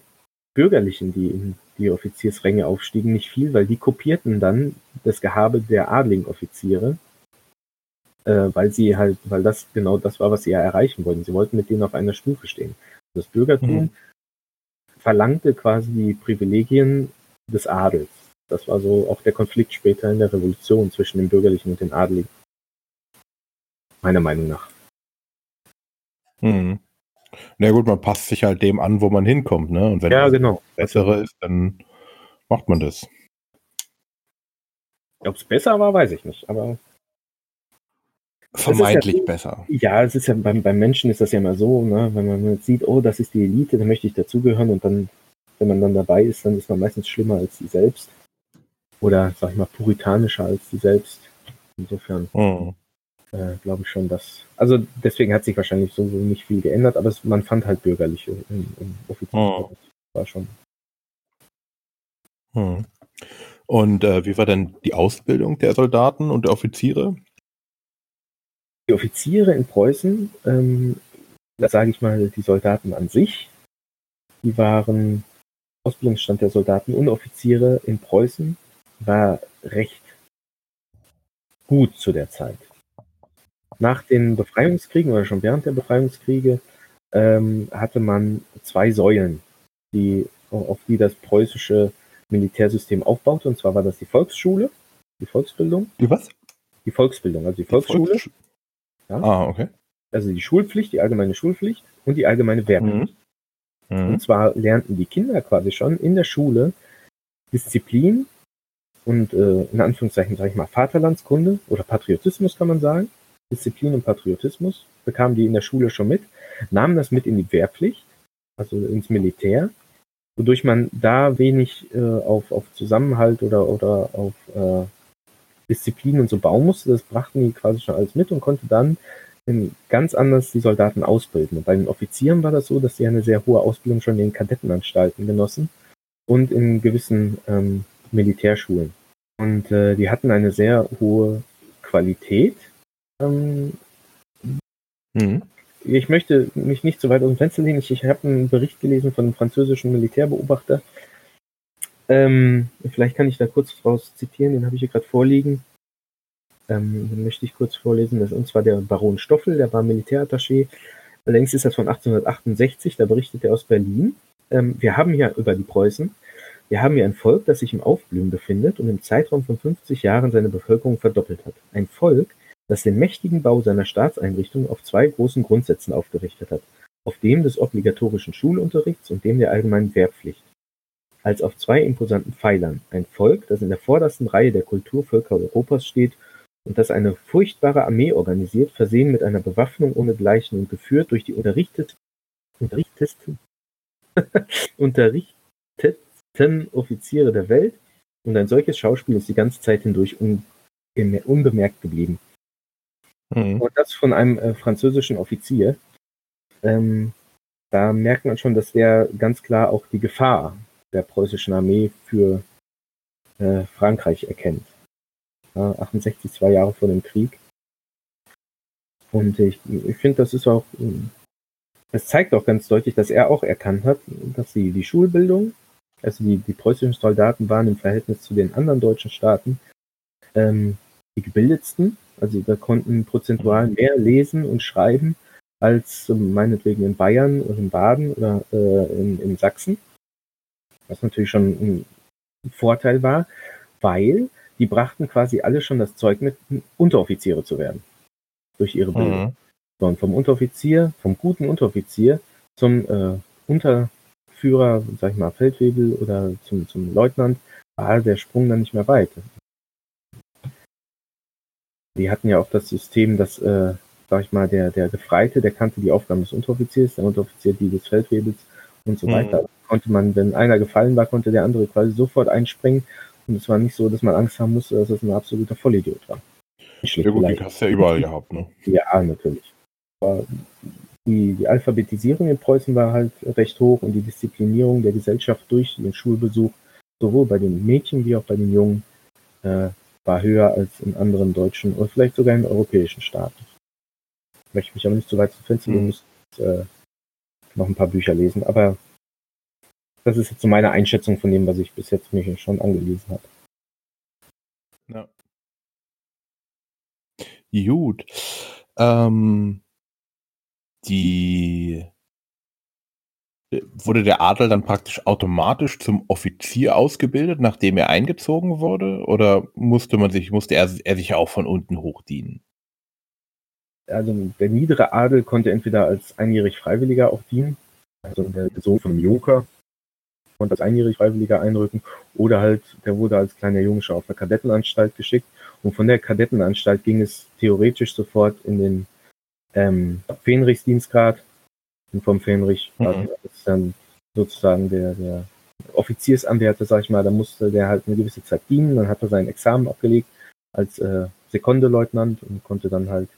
Bürgerlichen, die in die Offiziersränge aufstiegen, nicht viel, weil die kopierten dann das Gehabe der adligen Offiziere äh, weil sie halt, weil das genau das war, was sie ja erreichen wollten. Sie wollten mit denen auf einer Stufe stehen. Das Bürgertum mhm. verlangte quasi die Privilegien des Adels. Das war so auch der Konflikt später in der Revolution zwischen den Bürgerlichen und den Adligen. Meiner Meinung nach. Mhm. Na gut, man passt sich halt dem an, wo man hinkommt, ne? Und wenn ja, genau. bessere ist, dann macht man das. Ob es besser war, weiß ich nicht, aber Vermeintlich ja, besser. Ja, es ist ja beim, beim Menschen ist das ja immer so, ne? wenn man jetzt sieht, oh, das ist die Elite, dann möchte ich dazugehören und dann, wenn man dann dabei ist, dann ist man meistens schlimmer als sie selbst. Oder, sag ich mal, puritanischer als sie selbst. Insofern mhm. Äh, glaube ich schon, dass. Also deswegen hat sich wahrscheinlich so, so nicht viel geändert, aber es, man fand halt bürgerliche im, im offiziellen mhm. war schon. Mhm. Und äh, wie war denn die Ausbildung der Soldaten und der Offiziere? Die Offiziere in Preußen, ähm, da sage ich mal die Soldaten an sich, die waren Ausbildungsstand der Soldaten und Offiziere in Preußen war recht gut zu der Zeit. Nach den Befreiungskriegen oder schon während der Befreiungskriege ähm, hatte man zwei Säulen, die, auf die das preußische Militärsystem aufbaute. Und zwar war das die Volksschule, die Volksbildung. Die was? Die Volksbildung, also die Volksschule. Volkssch- Ja. Ah, okay. Also die Schulpflicht, die allgemeine Schulpflicht und die allgemeine Wehrpflicht. Mhm. Und zwar lernten die Kinder quasi schon in der Schule Disziplin und äh, in Anführungszeichen sage ich mal Vaterlandskunde oder Patriotismus kann man sagen. Disziplin und Patriotismus bekamen die in der Schule schon mit, nahmen das mit in die Wehrpflicht, also ins Militär, wodurch man da wenig äh, auf, auf Zusammenhalt oder, oder auf äh, Disziplin und so bauen musste. Das brachten die quasi schon alles mit und konnte dann ganz anders die Soldaten ausbilden. Und bei den Offizieren war das so, dass sie eine sehr hohe Ausbildung schon in den Kadettenanstalten genossen und in gewissen ähm, Militärschulen. Und äh, die hatten eine sehr hohe Qualität. Ähm, Mhm. ich möchte mich nicht zu weit aus dem Fenster lehnen. Ich, ich habe einen Bericht gelesen von einem französischen Militärbeobachter. Ähm, vielleicht kann ich da kurz raus zitieren, den habe ich hier gerade vorliegen. Ähm, den möchte ich kurz vorlesen. Das ist und zwar der Baron Stoffel, der war Militärattaché. Allerdings ist das von 1868, da berichtet er aus Berlin. Ähm, wir haben hier über die Preußen, wir haben hier ein Volk, das sich im Aufblühen befindet und im Zeitraum von 50 Jahren seine Bevölkerung verdoppelt hat. Ein Volk, das den mächtigen Bau seiner Staatseinrichtungen auf zwei großen Grundsätzen aufgerichtet hat. Auf dem des obligatorischen Schulunterrichts und dem der allgemeinen Wehrpflicht. Als auf zwei imposanten Pfeilern. Ein Volk, das in der vordersten Reihe der Kulturvölker Europas steht und das eine furchtbare Armee organisiert, versehen mit einer Bewaffnung ohnegleichen und geführt durch die unterrichtet, unterrichtesten, unterrichtesten Offiziere der Welt. Und ein solches Schauspiel ist die ganze Zeit hindurch ungemer- unbemerkt geblieben. Mhm. Und das von einem äh, französischen Offizier. Ähm, da merkt man schon, dass der ganz klar auch die Gefahr der preußischen Armee für äh, Frankreich erkennt. Ja, 68, zwei Jahre vor dem Krieg. Und ich, ich finde, das ist auch, ähm, es zeigt auch ganz deutlich, dass er auch erkannt hat, dass die, die Schulbildung, also die, die preußischen Soldaten waren im Verhältnis zu den anderen deutschen Staaten ähm, die gebildetsten, also da konnten prozentual mehr lesen und schreiben als ähm, meinetwegen in Bayern oder in Baden oder äh, in, in Sachsen. Was natürlich schon ein Vorteil war, weil die brachten quasi alle schon das Zeug mit, Unteroffiziere zu werden. Durch ihre Bildung. Mhm. So, und vom Unteroffizier, vom guten Unteroffizier zum äh, Unterführer, sag ich mal, Feldwebel oder zum, zum Leutnant, war der Sprung dann nicht mehr weit. Die hatten ja auch das System, dass, äh, sag ich mal, der, der Gefreite, der kannte die Aufgaben des Unteroffiziers, der Unteroffizier die des Feldwebels und so Mhm. weiter. Konnte man, wenn einer gefallen war, konnte der andere quasi sofort einspringen. Und es war nicht so, dass man Angst haben musste, dass das ein absoluter Vollidiot war. Nicht schlecht Ja gut, die beleidigt. hast du ja überall gehabt, ne? Ja, natürlich. Aber die, die Alphabetisierung in Preußen war halt recht hoch und die Disziplinierung der Gesellschaft durch den Schulbesuch, sowohl bei den Mädchen wie auch bei den Jungen, äh, war höher als in anderen deutschen oder vielleicht sogar in europäischen Staaten. Ich möchte mich aber nicht zu weit zum Fenster lehnen, Mhm. muss äh, noch ein paar Bücher lesen, aber das ist jetzt so meine Einschätzung von dem, was ich bis jetzt mir schon angelesen habe. Ja. Gut. Ähm, die wurde der Adel dann praktisch automatisch zum Offizier ausgebildet, nachdem er eingezogen wurde? Oder musste man sich, musste er, er sich auch von unten hoch dienen? also der niedere Adel konnte entweder als einjährig Freiwilliger auch dienen, also der Sohn von Junker konnte als einjährig Freiwilliger einrücken, oder halt, der wurde als kleiner Junge schon auf eine Kadettenanstalt geschickt und von der Kadettenanstalt ging es theoretisch sofort in den ähm, Fähnrichsdienstgrad vom Fähnrich Mhm. war das dann sozusagen der, der Offiziersanwärter, sag ich mal, da musste der halt eine gewisse Zeit dienen, dann hat er sein Examen abgelegt als äh, Sekondeleutnant und konnte dann halt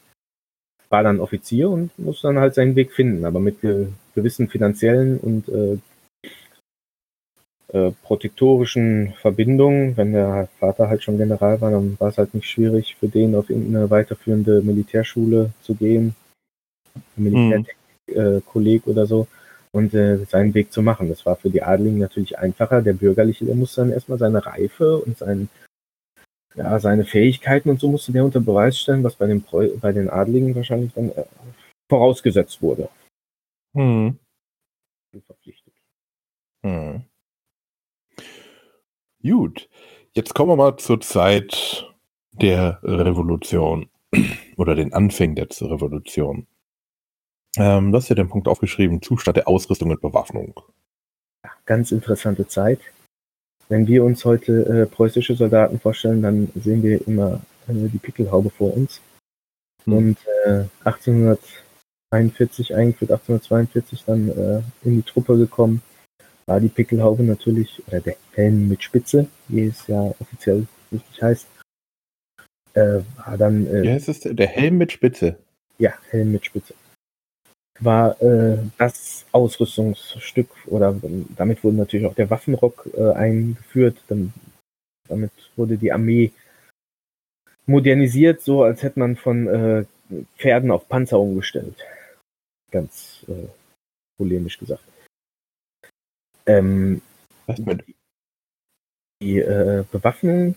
war dann Offizier und muss dann halt seinen Weg finden, aber mit ge gewissen finanziellen und äh, äh, protektorischen Verbindungen. Wenn der Vater halt schon General war, dann war es halt nicht schwierig für den auf irgendeine weiterführende Militärschule zu gehen, Militärkolleg oder so und äh, seinen Weg zu machen. Das war für die Adligen natürlich einfacher. Der Bürgerliche, der musste dann erstmal seine Reife und sein ja, seine Fähigkeiten und so musste der unter Beweis stellen, was bei den, Preu bei den Adligen wahrscheinlich dann äh, vorausgesetzt wurde. Hm. verpflichtet. Hm. Gut, jetzt kommen wir mal zur Zeit der Revolution oder den Anfängen der Revolution. Ähm, du hast ja den Punkt aufgeschrieben, Zustand der Ausrüstung und Bewaffnung. Ja, ganz interessante Zeit. Wenn wir uns heute äh, preußische Soldaten vorstellen, dann sehen wir immer äh, die Pickelhaube vor uns. Hm. Und äh, 1841 eingeführt, 1842 dann äh, in die Truppe gekommen, war die Pickelhaube natürlich, oder der Helm mit Spitze, wie es ja offiziell richtig heißt, äh, war dann. Äh, wie heißt es? Der Helm mit Spitze? Ja, Helm mit Spitze. War äh, das Ausrüstungsstück oder damit wurde natürlich auch der Waffenrock äh, eingeführt. Dann, damit wurde die Armee modernisiert, so als hätte man von äh, Pferden auf Panzer umgestellt. Ganz äh, polemisch gesagt. Ähm, mit? Die äh, Bewaffnung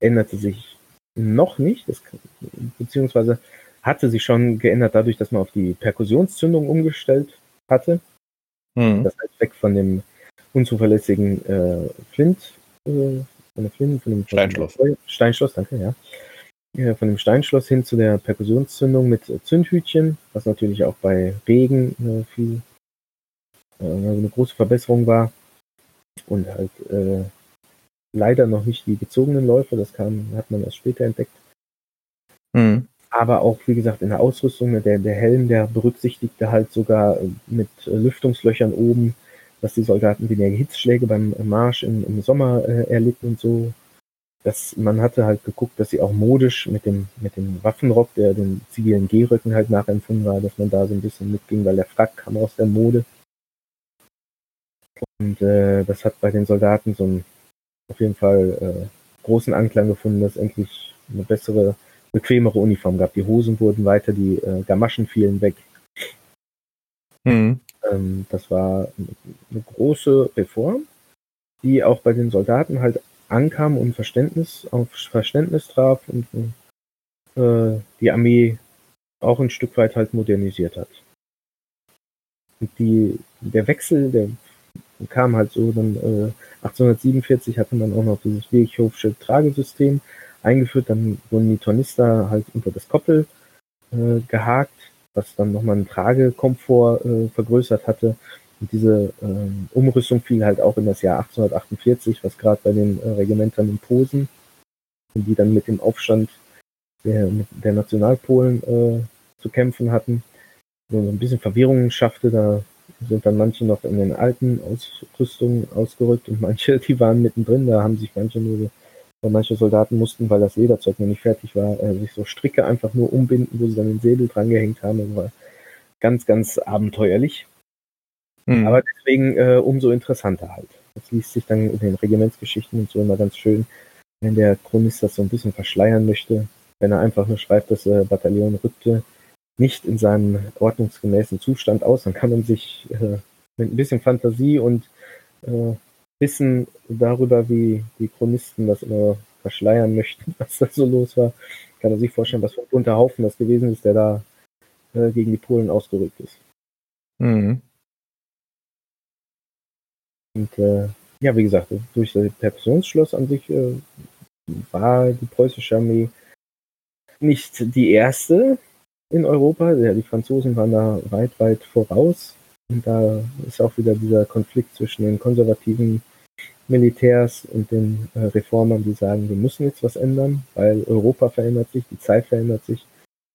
änderte sich noch nicht, das, beziehungsweise hatte sich schon geändert dadurch, dass man auf die Perkussionszündung umgestellt hatte. Mhm. Das heißt, weg von dem unzuverlässigen äh, Flint, äh, von der Flint, von dem Steinschloss. Steinschloss, danke, ja. ja. Von dem Steinschloss hin zu der Perkussionszündung mit Zündhütchen, was natürlich auch bei Regen äh, viel äh, eine große Verbesserung war. Und halt äh, leider noch nicht die gezogenen Läufe, das kam, hat man erst später entdeckt. Mhm. Aber auch, wie gesagt, in der Ausrüstung, der, der Helm, der berücksichtigte halt sogar äh, mit Lüftungslöchern oben, dass die Soldaten weniger Hitzschläge beim Marsch im, im Sommer äh, erlitten und so. Das, man hatte halt geguckt, dass sie auch modisch mit dem, mit dem Waffenrock, der den zivilen Gehrücken halt nachempfunden war, dass man da so ein bisschen mitging, weil der Frack kam aus der Mode. Und äh, das hat bei den Soldaten so einen auf jeden Fall äh, großen Anklang gefunden, dass endlich eine bessere, bequemere Uniform gab. Die Hosen wurden weiter, die äh, Gamaschen fielen weg. Mhm. Ähm, das war eine große Reform, die auch bei den Soldaten halt ankam und Verständnis auf Verständnis traf und äh, die Armee auch ein Stück weit halt modernisiert hat. Und die, der Wechsel, der kam halt so, dann äh, 1847 hatte man auch noch dieses Weghofsche Tragesystem eingeführt, dann wurden die Tornister halt unter das Koppel äh, gehakt, was dann nochmal einen Tragekomfort äh, vergrößert hatte. Und diese äh, Umrüstung fiel halt auch in das Jahr 1848, was gerade bei den äh, Regimentern in Posen, die dann mit dem Aufstand der, der Nationalpolen äh, zu kämpfen hatten, so ein bisschen Verwirrung schaffte. Da sind dann manche noch in den alten Ausrüstungen ausgerückt und manche, die waren mittendrin, da haben sich manche nur, weil manche Soldaten mussten, weil das Lederzeug noch nicht fertig war, äh, sich so Stricke einfach nur umbinden, wo sie dann den Säbel dran gehängt haben. Das war ganz, ganz abenteuerlich. Mhm. Aber deswegen äh, umso interessanter halt. Das liest sich dann in den Regimentsgeschichten und so immer ganz schön, wenn der Chronist das so ein bisschen verschleiern möchte, wenn er einfach nur schreibt, dass äh, Bataillon rückte, nicht in seinem ordnungsgemäßen Zustand aus, dann kann man sich äh, mit ein bisschen Fantasie und äh, Wissen darüber, wie die Chronisten das immer verschleiern möchten, was da so los war, kann man sich vorstellen, was für ein bunter Haufen das gewesen ist, der da äh, gegen die Polen ausgerückt ist. Mhm. Und äh, ja, wie gesagt, durch das Perkussionsschloss an sich äh, war die preußische Armee nicht die erste, in Europa. Ja, die Franzosen waren da weit, weit voraus. Und da ist auch wieder dieser Konflikt zwischen den konservativen Militärs und den äh, Reformern, die sagen, wir müssen jetzt was ändern, weil Europa verändert sich, die Zeit verändert sich.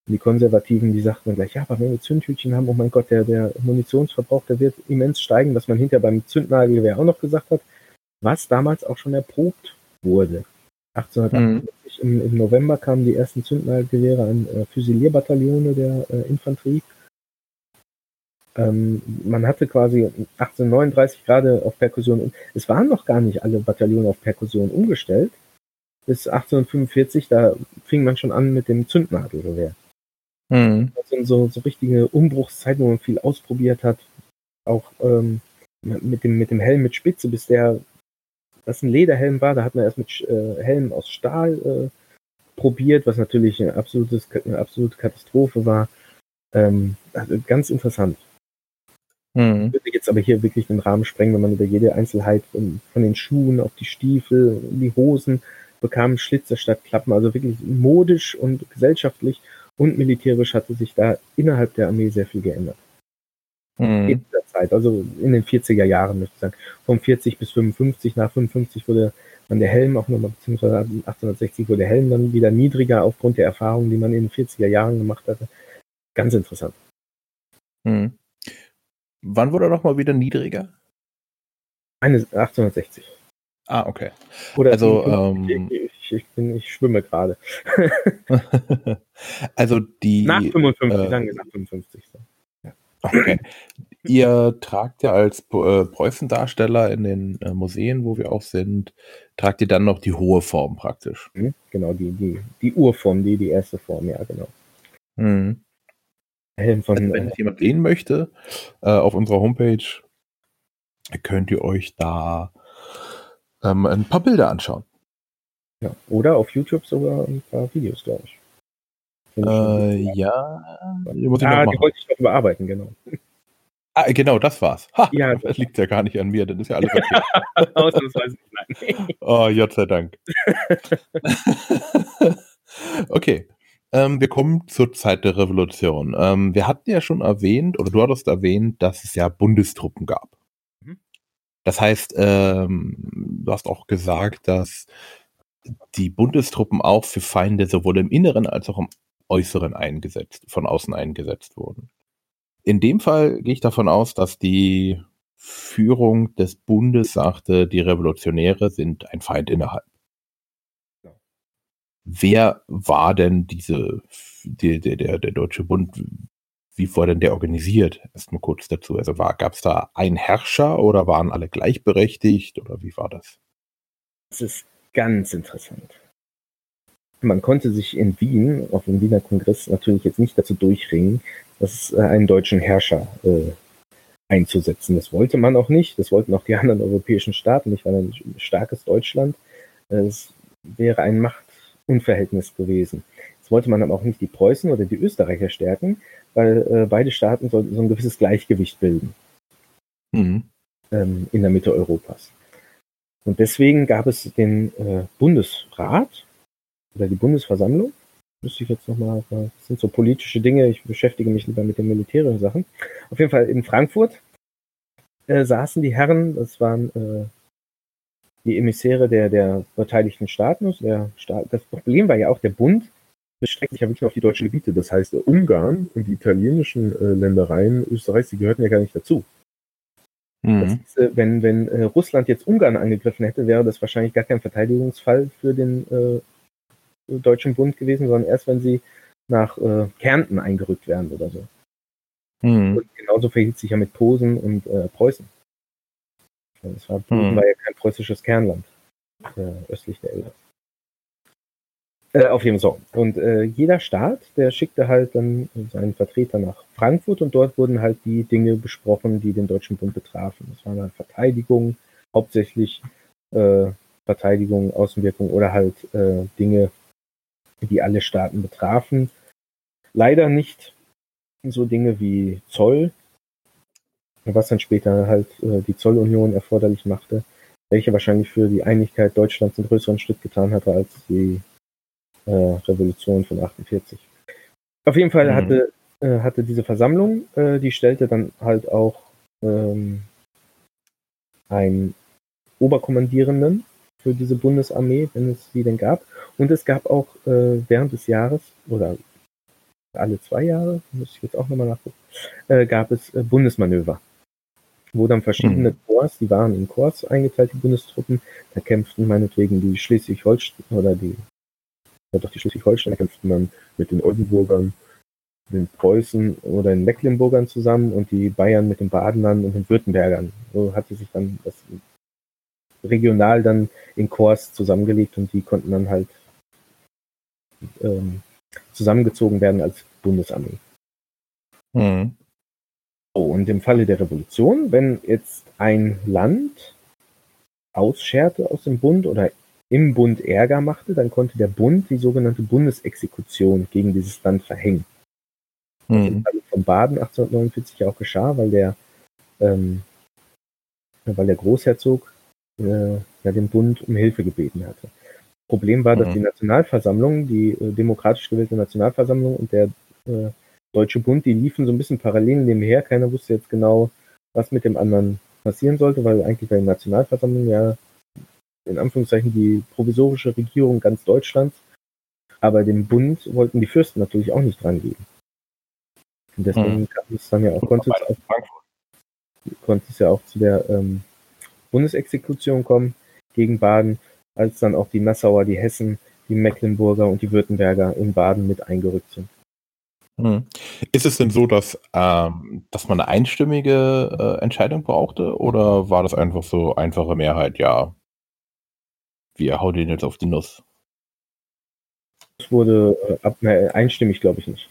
Und die Konservativen, die sagten dann gleich, ja, aber wenn wir Zündhütchen haben, oh mein Gott, der, der Munitionsverbrauch, der wird immens steigen, was man hinterher beim Zündnagelgewehr auch noch gesagt hat, was damals auch schon erprobt wurde. 1848 mhm. im, im, November kamen die ersten Zündnadelgewehre an äh, Füsilierbataillone der äh, Infanterie. Ähm, man hatte quasi 1839 gerade auf Perkussion, es waren noch gar nicht alle Bataillone auf Perkussion umgestellt. Bis 1845, da fing man schon an mit dem Zündnadelgewehr. Mhm. Das sind so, so richtige Umbruchszeiten, wo man viel ausprobiert hat. Auch ähm, mit, dem, mit dem Helm mit Spitze, bis der das ein Lederhelm war. Da hat man erst mit äh, Helmen aus Stahl äh, probiert, was natürlich ein absolutes, eine absolute Katastrophe war. Ähm, also ganz interessant. Mhm. Würde jetzt aber hier wirklich den Rahmen sprengen, wenn man über jede Einzelheit von, von den Schuhen auf die Stiefel, die Hosen bekamen Schlitze statt Klappen. Also wirklich modisch und gesellschaftlich und militärisch hatte sich da innerhalb der Armee sehr viel geändert. Mhm. In der Zeit, also in den 40er Jahren, möchte ich sagen. Vom 40 bis 55, nach 55 wurde dann der Helm auch nochmal, beziehungsweise 1860 wurde der Helm dann wieder niedriger aufgrund der Erfahrungen, die man in den 40er Jahren gemacht hatte. Ganz interessant. Mhm. Wann wurde er nochmal wieder niedriger? Eine 1860. Ah, okay. Oder also, ähm, ich, ich, bin, ich schwimme gerade. also die. Nach 55, äh, wir nach 55. Ja. Okay. Ihr tragt ja als äh, Preußendarsteller in den äh, Museen, wo wir auch sind, tragt ihr dann noch die hohe Form praktisch. Mhm, genau, die, die, die Urform, die, die erste Form, ja, genau. Mhm. Helm von, also wenn äh, jemand sehen möchte, äh, auf unserer Homepage könnt ihr euch da ähm, ein paar Bilder anschauen. Ja, oder auf YouTube sogar ein paar Videos, glaube ich. Äh, ja, muss ich ah, die wollte ich noch überarbeiten, genau. Ah, genau, das war's. Ha, ja, das liegt ja gar nicht an mir, das ist ja alles okay. Ausnahmsweise nein. oh, Gott sei Dank. okay, ähm, wir kommen zur Zeit der Revolution. Ähm, wir hatten ja schon erwähnt, oder du hattest erwähnt, dass es ja Bundestruppen gab. Mhm. Das heißt, ähm, du hast auch gesagt, dass die Bundestruppen auch für Feinde sowohl im Inneren als auch im Äußeren eingesetzt, von außen eingesetzt wurden. In dem Fall gehe ich davon aus, dass die Führung des Bundes sagte, die Revolutionäre sind ein Feind innerhalb. Wer war denn diese, die, der, der, der Deutsche Bund, wie war denn der organisiert? Erstmal kurz dazu. Also gab es da einen Herrscher oder waren alle gleichberechtigt oder wie war das? Das ist ganz interessant. Man konnte sich in Wien, auf dem Wiener Kongress, natürlich jetzt nicht dazu durchringen, dass äh, einen deutschen Herrscher äh, einzusetzen. Das wollte man auch nicht. Das wollten auch die anderen europäischen Staaten nicht, weil ein starkes Deutschland. Es wäre ein Macht Unverhältnis gewesen. Jetzt wollte man aber auch nicht die Preußen oder die Österreicher stärken, weil äh, beide Staaten so, so, ein gewisses Gleichgewicht bilden mhm. ähm, in der Mitte Europas. Und deswegen gab es den äh, Bundesrat oder die Bundesversammlung. Müsste ich jetzt nochmal, das sind so politische Dinge, ich beschäftige mich lieber mit den militärischen Sachen. Auf jeden Fall in Frankfurt äh, saßen die Herren, das waren äh, die Emissäre der, der beteiligten Staaten Der Staat, das Problem war ja auch, der Bund bestreckt sich ja wirklich auf die deutschen Gebiete. Das heißt, Ungarn und die italienischen äh, Ländereien Österreichs, die gehörten ja gar nicht dazu. Mhm. Ist, äh, wenn wenn äh, Russland jetzt Ungarn angegriffen hätte, wäre das wahrscheinlich gar kein Verteidigungsfall für den äh, Deutschen Bund gewesen, sondern erst, wenn sie nach äh, Kärnten eingerückt wären oder so. Mhm. Und genauso verhielt sich ja mit Posen und äh, Preußen. Das war, hm. war ja kein preußisches Kernland äh, östlich der Elbe. Äh, auf jeden Fall. Und äh, jeder Staat, der schickte halt dann seinen Vertreter nach Frankfurt und dort wurden halt die Dinge besprochen, die den Deutschen Bund betrafen. Das waren halt Verteidigung, hauptsächlich äh, Verteidigung, Außenwirkung oder halt äh, Dinge, die alle Staaten betrafen. Leider nicht so Dinge wie Zoll, was dann später halt äh, die Zollunion erforderlich machte, welche wahrscheinlich für die Einigkeit Deutschlands einen größeren Schritt getan hatte als die äh, Revolution von 48. Auf jeden Fall mhm. hatte, äh, hatte diese Versammlung, äh, die stellte dann halt auch ähm, einen Oberkommandierenden für diese Bundesarmee, wenn es sie denn gab. Und es gab auch äh, während des Jahres oder alle zwei Jahre, muss ich jetzt auch nochmal nachgucken, äh, gab es äh, Bundesmanöver wo dann verschiedene mhm. Korps, die waren in Korps eingeteilt, die Bundestruppen, da kämpften meinetwegen die Schleswig-Holstein oder die, ja doch die Schleswig-Holsteiner kämpften dann mit den Oldenburgern, den Preußen oder den Mecklenburgern zusammen und die Bayern mit den Badenern und den Württembergern. So hatte sich dann das regional dann in Korps zusammengelegt und die konnten dann halt ähm, zusammengezogen werden als Bundesarmee. Mhm. Und im Falle der Revolution, wenn jetzt ein Land ausscherte aus dem Bund oder im Bund Ärger machte, dann konnte der Bund die sogenannte Bundesexekution gegen dieses Land verhängen. Mhm. Das ist von Baden 1849 auch geschah, weil der ähm, weil der Großherzog äh, ja den Bund um Hilfe gebeten hatte. Problem war, dass Mhm. die Nationalversammlung, die äh, demokratisch gewählte Nationalversammlung und der äh, Deutsche Bund, die liefen so ein bisschen parallel nebenher. Keiner wusste jetzt genau, was mit dem anderen passieren sollte, weil eigentlich bei der Nationalversammlung ja in Anführungszeichen die provisorische Regierung ganz Deutschlands, aber dem Bund wollten die Fürsten natürlich auch nicht dran geben. Und deswegen Mhm. kam es dann ja auch, konnte es auch konnte es ja auch zu der ähm, Bundesexekution kommen gegen Baden, als dann auch die Nassauer, die Hessen, die Mecklenburger und die Württemberger in Baden mit eingerückt sind. Mhm. Ist es denn so, dass, ähm, dass man eine einstimmige äh, Entscheidung brauchte oder war das einfach so einfache Mehrheit? Ja, wir hauen den jetzt auf die Nuss. Es wurde äh, ab, ne, einstimmig, glaube ich nicht.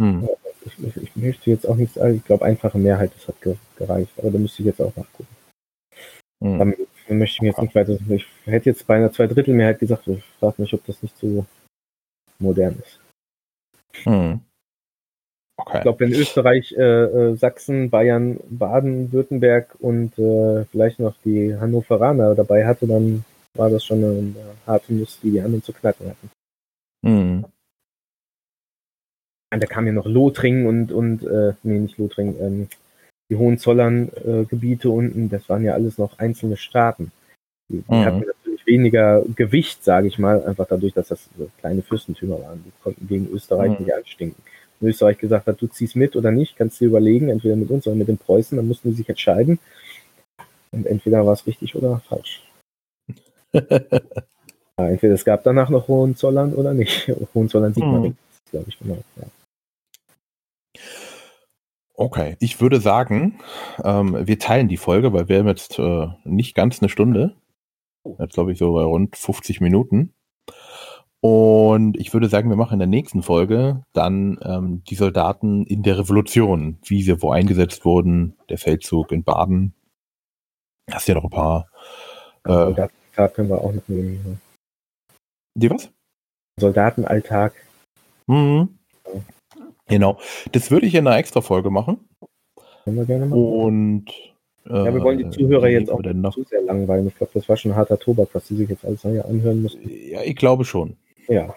Hm. Ich, ich, ich möchte jetzt auch nicht sagen, ich glaube, einfache Mehrheit, das hat ge gereicht, aber da müsste ich jetzt auch nachgucken. Hm. Damit möchte ich mir jetzt nicht weiter. Ich hätte jetzt bei einer Zweidrittelmehrheit gesagt, ich frage mich, ob das nicht so modern ist. Hm. Okay. Ich glaube, wenn Österreich, äh, äh, Sachsen, Bayern, Baden, Württemberg und äh, vielleicht noch die Hannoveraner dabei hatte, dann war das schon eine, eine harte Nuss, die die anderen zu knacken hatten. Hm. Und da kam ja noch Lothringen und, und äh, nee, nicht Lothringen, ähm, die Hohenzollern-Gebiete unten, das waren ja alles noch einzelne Staaten. Die, die Mhm. hatten natürlich weniger Gewicht, sage ich mal, einfach dadurch, dass das so kleine Fürstentümer waren. Die konnten gegen Österreich Mhm. nicht anstinken. Wenn Österreich gesagt hat, du ziehst mit oder nicht, kannst du dir überlegen, entweder mit uns oder mit den Preußen, dann mussten die sich entscheiden. Und entweder war es richtig oder falsch. Ja, entweder es gab danach noch Hohenzollern oder nicht. Hohenzollern sieht man Mhm. nicht, glaube ich, genau. Ja. Okay, ich würde sagen, ähm, wir teilen die Folge, weil wir haben jetzt äh, nicht ganz eine Stunde. Jetzt glaube ich so bei rund 50 Minuten. Und ich würde sagen, wir machen in der nächsten Folge dann ähm, die Soldaten in der Revolution, wie sie wo eingesetzt wurden, der Feldzug in Baden. Hast ja noch ein paar. Äh, Soldatenalltag können wir auch noch nehmen. die was? Soldatenalltag. Mhm. Genau. Das würde ich in einer extra Folge machen. Können wir gerne machen. Und Ja, wir wollen die Zuhörer wie jetzt auch noch? zu sehr langweilen. Ich glaube, das war schon harter Tobak, was die sich jetzt alles anhören mussten. Ja, ich glaube schon. Ja,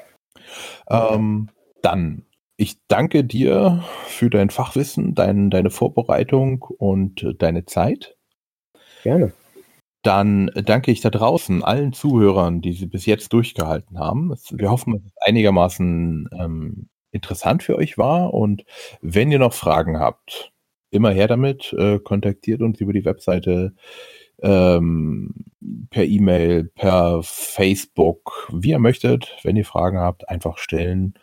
Ähm, dann, ich danke dir für dein Fachwissen, dein, deine Vorbereitung und äh, deine Zeit. gerne. Dann danke ich da draußen allen Zuhörern, die sie bis jetzt durchgehalten haben. Wir hoffen, dass es einigermaßen ähm, interessant für euch war. Und wenn ihr noch Fragen habt, immer her damit. Äh, kontaktiert uns über die Webseite ähm, per E-Mail, per Facebook, wie ihr möchtet. Wenn ihr Fragen habt, einfach stellen.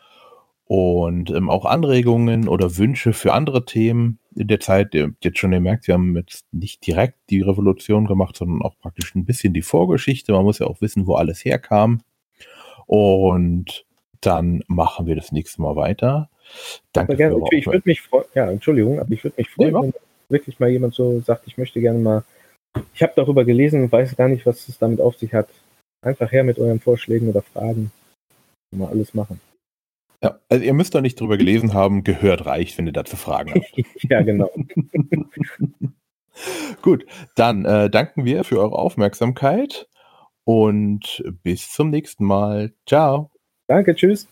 Und ähm, auch Anregungen oder Wünsche für andere Themen in der Zeit. Ihr habt jetzt schon gemerkt, wir haben jetzt nicht direkt die Revolution gemacht, sondern auch praktisch ein bisschen die Vorgeschichte. Man muss ja auch wissen, wo alles herkam. Und dann machen wir das nächste Mal weiter. Danke gerne. Ich, ich würde mich freuen, ja, Entschuldigung, aber ich würde mich freuen, mach. wenn wirklich mal jemand so sagt, ich möchte gerne mal, ich habe darüber gelesen und weiß gar nicht, was es damit auf sich hat. Einfach her mit euren Vorschlägen oder Fragen. Mal alles machen. Ja, also ihr müsst doch nicht drüber gelesen haben, gehört reicht, wenn ihr dazu Fragen habt. ja, genau. Gut, dann äh, danken wir für eure Aufmerksamkeit und bis zum nächsten Mal. Ciao. Danke, tschüss.